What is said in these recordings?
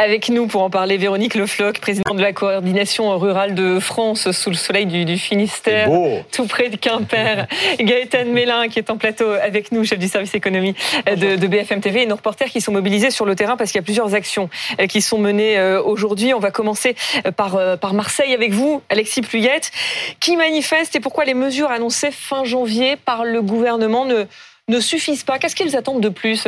Avec nous pour en parler, Véronique Lefloc, présidente de la coordination rurale de France sous le soleil du, Finistère, tout près de Quimper. Gaëtan Mélin qui est en plateau avec nous, chef du service économie de, BFM TV, et nos reporters qui sont mobilisés sur le terrain parce qu'il y a plusieurs actions euh, qui sont menées euh, aujourd'hui. On va commencer euh, par, par Marseille avec vous, Alexis Pluyette, qui manifeste et pourquoi les mesures annoncées fin janvier par le gouvernement ne, ne suffisent pas? Qu'est-ce qu'ils attendent de plus?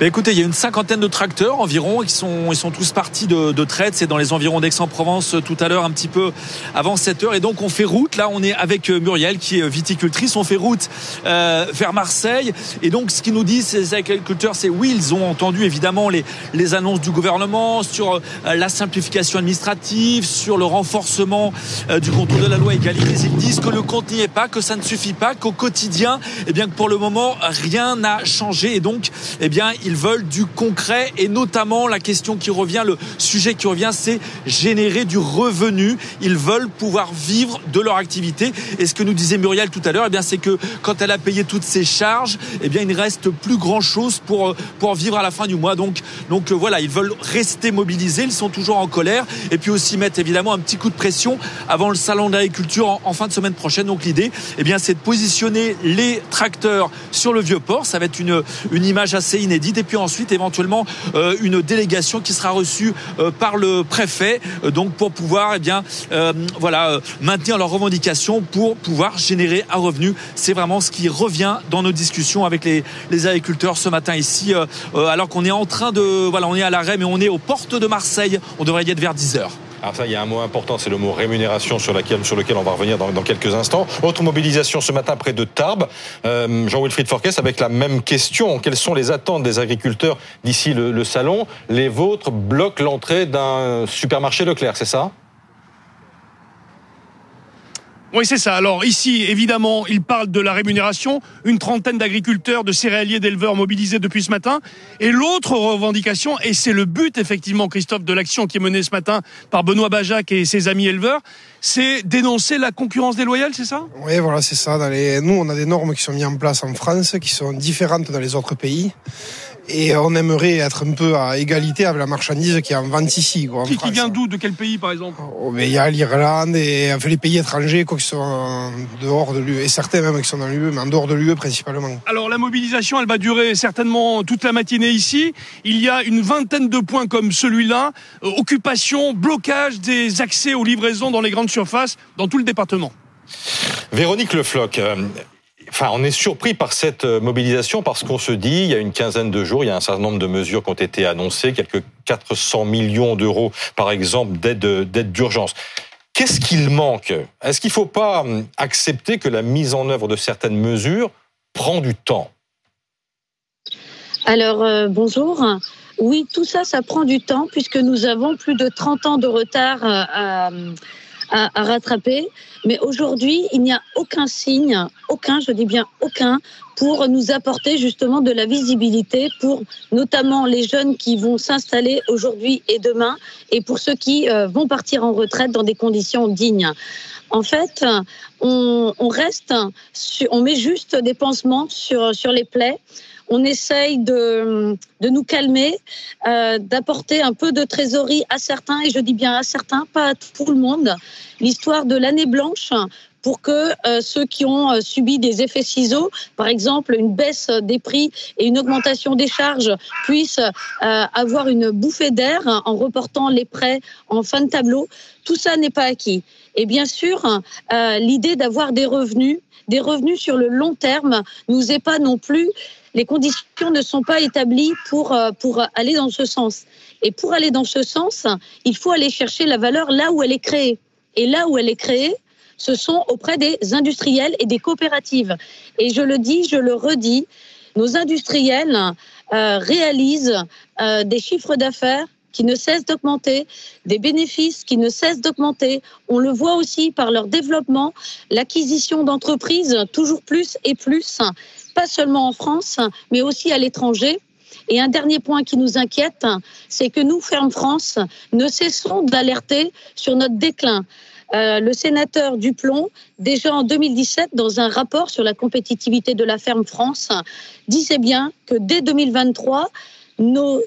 Écoutez, il y a une cinquantaine de tracteurs environ. Ils sont, ils sont tous partis de, de traite. C'est dans les environs d'Aix-en-Provence euh, tout à l'heure, un petit peu avant 7 heures. Et donc, on fait route. Là, on est avec euh, Muriel, qui est viticultrice. On fait route euh, vers Marseille. Et donc, ce qu'ils nous disent, ces agriculteurs, c'est oui, ils ont entendu évidemment les, les annonces du gouvernement sur euh, la simplification administrative, sur le renforcement du contrôle de la loi égalité. Ils disent que le compte n'y est pas, que ça ne suffit pas, qu'au quotidien, eh bien, que pour le moment, rien n'a changé. Et donc, eh bien, ils veulent du concret et notamment la question qui revient, le sujet qui revient, c'est générer du revenu. Ils veulent pouvoir vivre de leur activité. Et ce que nous disait Muriel tout à l'heure, eh bien, c'est que quand elle a payé toutes ses charges, eh bien, il ne reste plus grand chose pour, euh, pour vivre à la fin du mois. Donc, donc euh, voilà, ils veulent rester mobilisés. Ils sont toujours en colère. Et puis aussi mettre évidemment un petit coup de pression avant le salon d'agriculture en, fin de semaine prochaine. Donc l'idée, eh bien, c'est de positionner les tracteurs sur le vieux port. Ça va être une, une image assez inédite et puis ensuite éventuellement euh, une délégation qui sera reçue euh, par le préfet, euh, donc pour pouvoir eh bien voilà maintenir leurs revendications pour pouvoir générer un revenu. C'est vraiment ce qui revient dans nos discussions avec les, agriculteurs ce matin ici, alors qu'on est en train de voilà on est à l'arrêt mais on est aux portes de Marseille. On devrait y être vers 10 heures. Alors ça, il y a un mot important, c'est le mot rémunération sur, laquelle, sur lequel on va revenir dans, quelques instants. Autre mobilisation ce matin près de Tarbes. Euh, Jean-Wilfried Forquès avec la même question. Quelles sont les attentes des agriculteurs d'ici le, le salon? Les vôtres bloquent l'entrée d'un supermarché Leclerc, c'est ça? Oui, c'est ça. Alors ici, évidemment, il parle de la rémunération. Une trentaine d'agriculteurs, de céréaliers, d'éleveurs mobilisés depuis ce matin. Et l'autre revendication, et c'est le but effectivement, Christophe, de l'action qui est menée ce matin par Benoît Bajac et ses amis éleveurs, c'est dénoncer la concurrence déloyale, c'est ça? Oui, voilà, c'est ça. Nous, on a des normes qui sont mises en place en France, qui sont différentes dans les autres pays et on aimerait être un peu à égalité avec la marchandise qui est en vente ici. Quoi, qui, vient d'où De quel pays, par exemple? Oh, mais Il y a l'Irlande et enfin, les pays étrangers quoi, qui sont en dehors de l'UE, et certains même qui sont dans l'UE, mais en dehors de l'UE principalement. Alors la mobilisation, elle va durer certainement toute la matinée ici. Il y a une vingtaine de points comme celui-là. Euh, occupation, blocage des accès aux livraisons dans les grandes surfaces, dans tout le département. Véronique Lefloc, euh, Enfin, on est surpris par cette euh, mobilisation parce qu'on se dit, il y a une quinzaine de jours, il y a un certain nombre de mesures qui ont été annoncées, quelques 400 millions d'euros, par exemple, d'aide d'urgence. Qu'est-ce qu'il manque? Est-ce qu'il ne faut pas hum, accepter que la mise en œuvre de certaines mesures prend du temps? Alors, euh, bonjour. Oui, tout ça, ça prend du temps puisque nous avons plus de 30 ans de retard euh, à, à, rattraper. Mais aujourd'hui, il n'y a aucun signe, aucun, je dis bien aucun, pour nous apporter justement de la visibilité pour notamment les jeunes qui vont s'installer aujourd'hui et demain et pour ceux qui euh, vont partir en retraite dans des conditions dignes. En fait, on, reste, on met juste des pansements sur, sur les plaies on essaye de, de nous calmer, euh, d'apporter un peu de trésorerie à certains, et je dis bien à certains, pas à tout le monde. L'histoire de l'année blanche pour que euh, ceux qui ont euh, subi des effets ciseaux, par exemple une baisse des prix et une augmentation des charges, puissent avoir une bouffée d'air en reportant les prêts en fin de tableau. Tout ça n'est pas acquis. Et bien sûr, l'idée d'avoir des revenus, des revenus sur le long terme, nous est pas non plus les conditions ne sont pas établies pour, euh, pour aller dans ce sens. Et pour aller dans ce sens, il faut aller chercher la valeur là où elle est créée. Et là où elle est créée, ce sont auprès des industriels et des coopératives. Et je le dis, je le redis, nos industriels euh, réalisent euh, des chiffres d'affaires qui ne cessent d'augmenter, des bénéfices qui ne cessent d'augmenter. On le voit aussi par leur développement, l'acquisition d'entreprises toujours plus et plus, pas seulement en France, mais aussi à l'étranger. Et un dernier point qui nous inquiète, c'est que nous, Ferme France, ne cessons d'alerter sur notre déclin. Euh, le sénateur Duplon, déjà en 2017, dans un rapport sur la compétitivité de la ferme France, disait bien que dès 2023, nos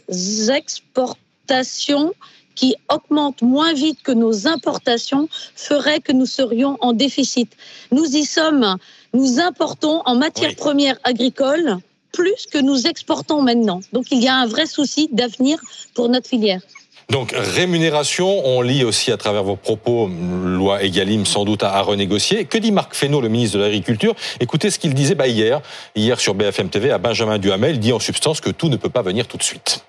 exportations qui augmentent moins vite que nos importations ferait que nous serions en déficit. Nous y sommes. Nous importons en matières premières agricoles plus que nous exportons maintenant. Donc il y a un vrai souci d'avenir pour notre filière. Donc rémunération, on lit aussi à travers vos propos, loi Egalim sans doute à, renégocier. Que dit Marc Fesneau, le ministre de l'Agriculture? Écoutez ce qu'il disait bah, hier, hier sur BFM TV à Benjamin Duhamel. Il dit en substance que tout ne peut pas venir tout de suite.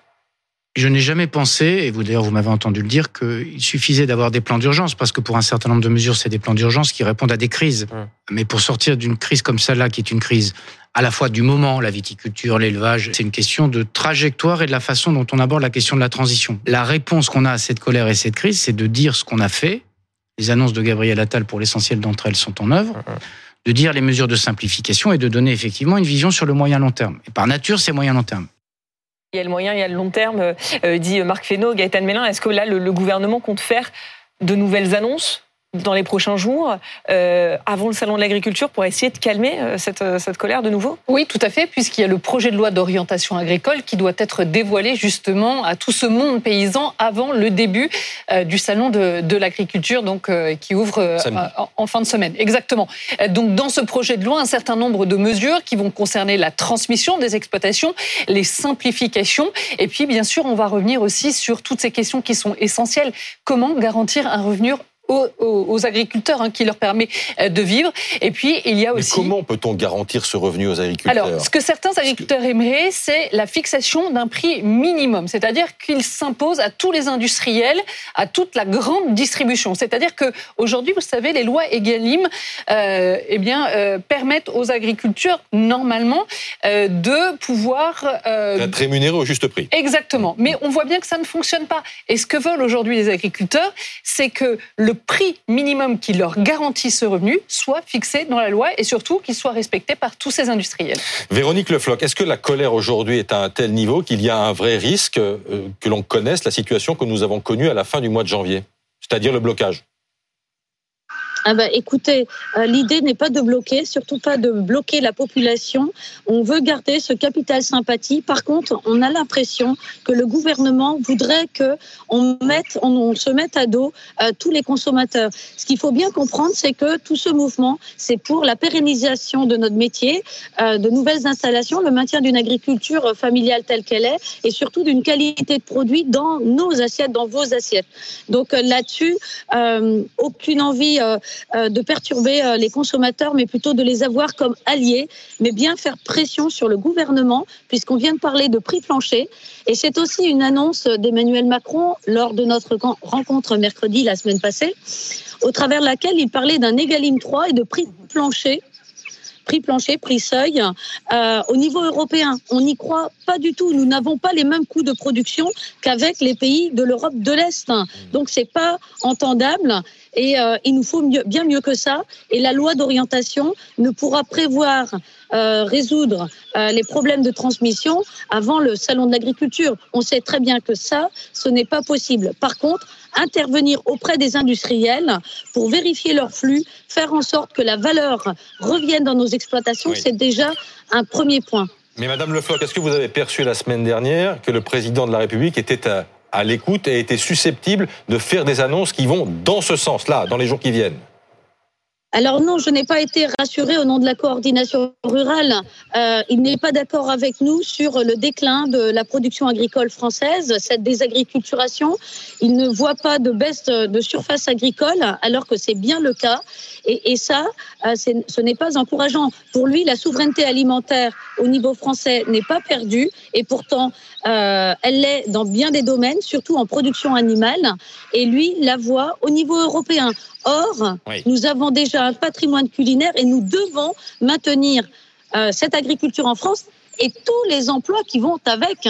Je n'ai jamais pensé, et vous d'ailleurs vous m'avez entendu le dire, qu'il suffisait d'avoir des plans d'urgence, parce que pour un certain nombre de mesures, c'est des plans d'urgence qui répondent à des crises. Mais pour sortir d'une crise comme celle-là, qui est une crise à la fois du moment, la viticulture, l'élevage, c'est une question de trajectoire et de la façon dont on aborde la question de la transition. La réponse qu'on a à cette colère et cette crise, c'est de dire ce qu'on a fait. Les annonces de Gabriel Attal, pour l'essentiel d'entre elles, sont en œuvre. De dire les mesures de simplification et de donner effectivement une vision sur le moyen long terme. Et par nature, c'est moyen long terme. Il y a le moyen, il y a le long terme, euh, dit Marc Fesneau, Gaëtan Mélin. Est-ce que là, le gouvernement compte faire de nouvelles annonces? Dans les prochains jours, euh, avant le salon de l'agriculture, pour essayer de calmer euh, cette, euh, cette, colère de nouveau? Oui, tout à fait, puisqu'il y a le projet de loi d'orientation agricole qui doit être dévoilé justement à tout ce monde paysan avant le début du salon de, de l'agriculture, donc qui ouvre en, fin de semaine. Exactement. Donc dans ce projet de loi, un certain nombre de mesures qui vont concerner la transmission des exploitations, les simplifications, et puis bien sûr, on va revenir aussi sur toutes ces questions qui sont essentielles. Comment garantir un revenu aux, agriculteurs, hein, qui leur permet euh, de vivre. Et puis, il y a aussi... Mais comment peut-on garantir ce revenu aux agriculteurs? Alors, ce que certains agriculteurs aimeraient, c'est la fixation d'un prix minimum, c'est-à-dire qu'il s'impose à tous les industriels, à toute la grande distribution. C'est-à-dire que aujourd'hui, vous savez, les lois Egalim euh, eh bien, euh, permettent aux agriculteurs, normalement, euh, de pouvoir... D'être rémunérés au juste prix. Exactement. Mais on voit bien que ça ne fonctionne pas. Et ce que veulent aujourd'hui les agriculteurs, c'est que le prix minimum qui leur garantit ce revenu soit fixé dans la loi et surtout qu'il soit respecté par tous ces industriels. Véronique Lefloc, est-ce que la colère aujourd'hui est à un tel niveau qu'il y a un vrai risque euh, que l'on connaisse la situation que nous avons connue à la fin du mois de janvier, c'est-à-dire le blocage? Ah bah, écoutez, euh, l'idée n'est pas de bloquer, surtout pas de bloquer la population. On veut garder ce capital sympathie. Par contre, on a l'impression que le gouvernement voudrait que on se mette à dos euh, tous les consommateurs. Ce qu'il faut bien comprendre, c'est que tout ce mouvement, c'est pour la pérennisation de notre métier, euh, de nouvelles installations, le maintien d'une agriculture familiale telle qu'elle est, et surtout d'une qualité de produit dans nos assiettes, dans vos assiettes. Donc là-dessus, aucune envie de perturber euh, les consommateurs, mais plutôt de les avoir comme alliés, mais bien faire pression sur le gouvernement, puisqu'on vient de parler de prix plancher. Et c'est aussi une annonce d'Emmanuel Macron lors de notre rencontre mercredi la semaine passée, au travers de laquelle il parlait d'un égalim 3 et de prix plancher prix plancher, prix seuil. Euh, au niveau européen, on n'y croit pas du tout. Nous n'avons pas les mêmes coûts de production qu'avec les pays de l'Europe de l'Est. Donc c'est pas entendable. Et euh, il nous faut bien mieux que ça. Et la loi d'orientation ne pourra prévoir euh, résoudre les problèmes de transmission avant le salon de l'agriculture. On sait très bien que ça, ce n'est pas possible. Par contre, intervenir auprès des industriels pour vérifier leur flux, faire en sorte que la valeur revienne dans nos exploitations, c'est déjà un premier point. Mais Madame Le Floch, est-ce que vous avez perçu la semaine dernière que le président de la République était à à l'écoute et était susceptible de faire des annonces qui vont dans ce sens-là, dans les jours qui viennent? Alors non, je n'ai pas été rassurée au nom de la coordination rurale. Euh, il n'est pas d'accord avec nous sur le déclin de la production agricole française, cette désagriculturation. Il ne voit pas de baisse de surface agricole, alors que c'est bien le cas. Et, et ça, euh, ce n'est pas encourageant. Pour lui, la souveraineté alimentaire au niveau français n'est pas perdue, et pourtant, euh, elle l'est dans bien des domaines, surtout en production animale. Et lui la voit au niveau européen. Or, nous avons déjà un patrimoine culinaire et nous devons maintenir euh, cette agriculture en France et tous les emplois qui vont avec.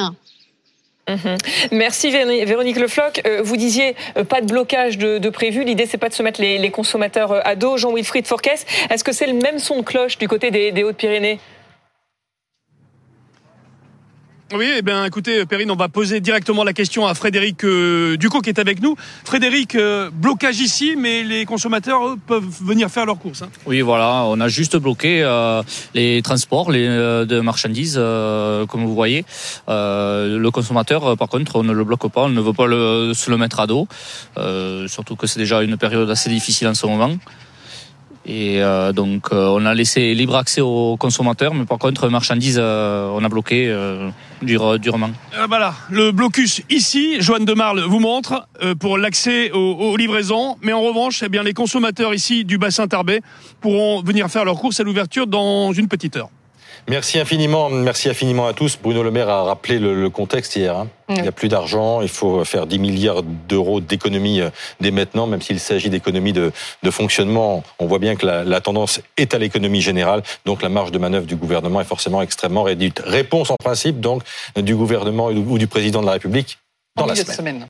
Mhm. Merci Véronique Lefloc. Euh, vous disiez euh, pas de blocage de, prévu. L'idée c'est pas de se mettre les, consommateurs à dos. Jean-Wilfried Forquès, est-ce que c'est le même son de cloche du côté des Hautes-Pyrénées? Oui, eh bien, écoutez, Perrine, on va poser directement la question à Frédéric euh, Ducot qui est avec nous. Frédéric, euh, blocage ici, mais les consommateurs peuvent venir faire leurs courses. Hein. Oui, voilà, on a juste bloqué euh, les transports les, de marchandises, comme vous voyez. le consommateur, par contre, on ne le bloque pas, on ne veut pas se le mettre à dos, surtout que c'est déjà une période assez difficile en ce moment. Et euh, donc, euh, on a laissé libre accès aux consommateurs, mais par contre, marchandises, euh, on a bloqué durement. voilà, le blocus ici, Joanne de Marle vous montre pour l'accès aux, livraisons. Mais en revanche, eh bien, les consommateurs ici du bassin Tarbet pourront venir faire leurs courses à l'ouverture dans une petite heure. Merci infiniment, merci infiniment à tous. Bruno Le Maire a rappelé le, contexte hier. Hein. Il n'y a plus d'argent, il faut faire 10 milliards d'euros d'économies euh, dès maintenant, même s'il s'agit d'économies de, fonctionnement. On voit bien que la, tendance est à l'économie générale, donc la marge de manœuvre du gouvernement est forcément extrêmement réduite. Réponse en principe donc du gouvernement ou du président de la République dans la semaine.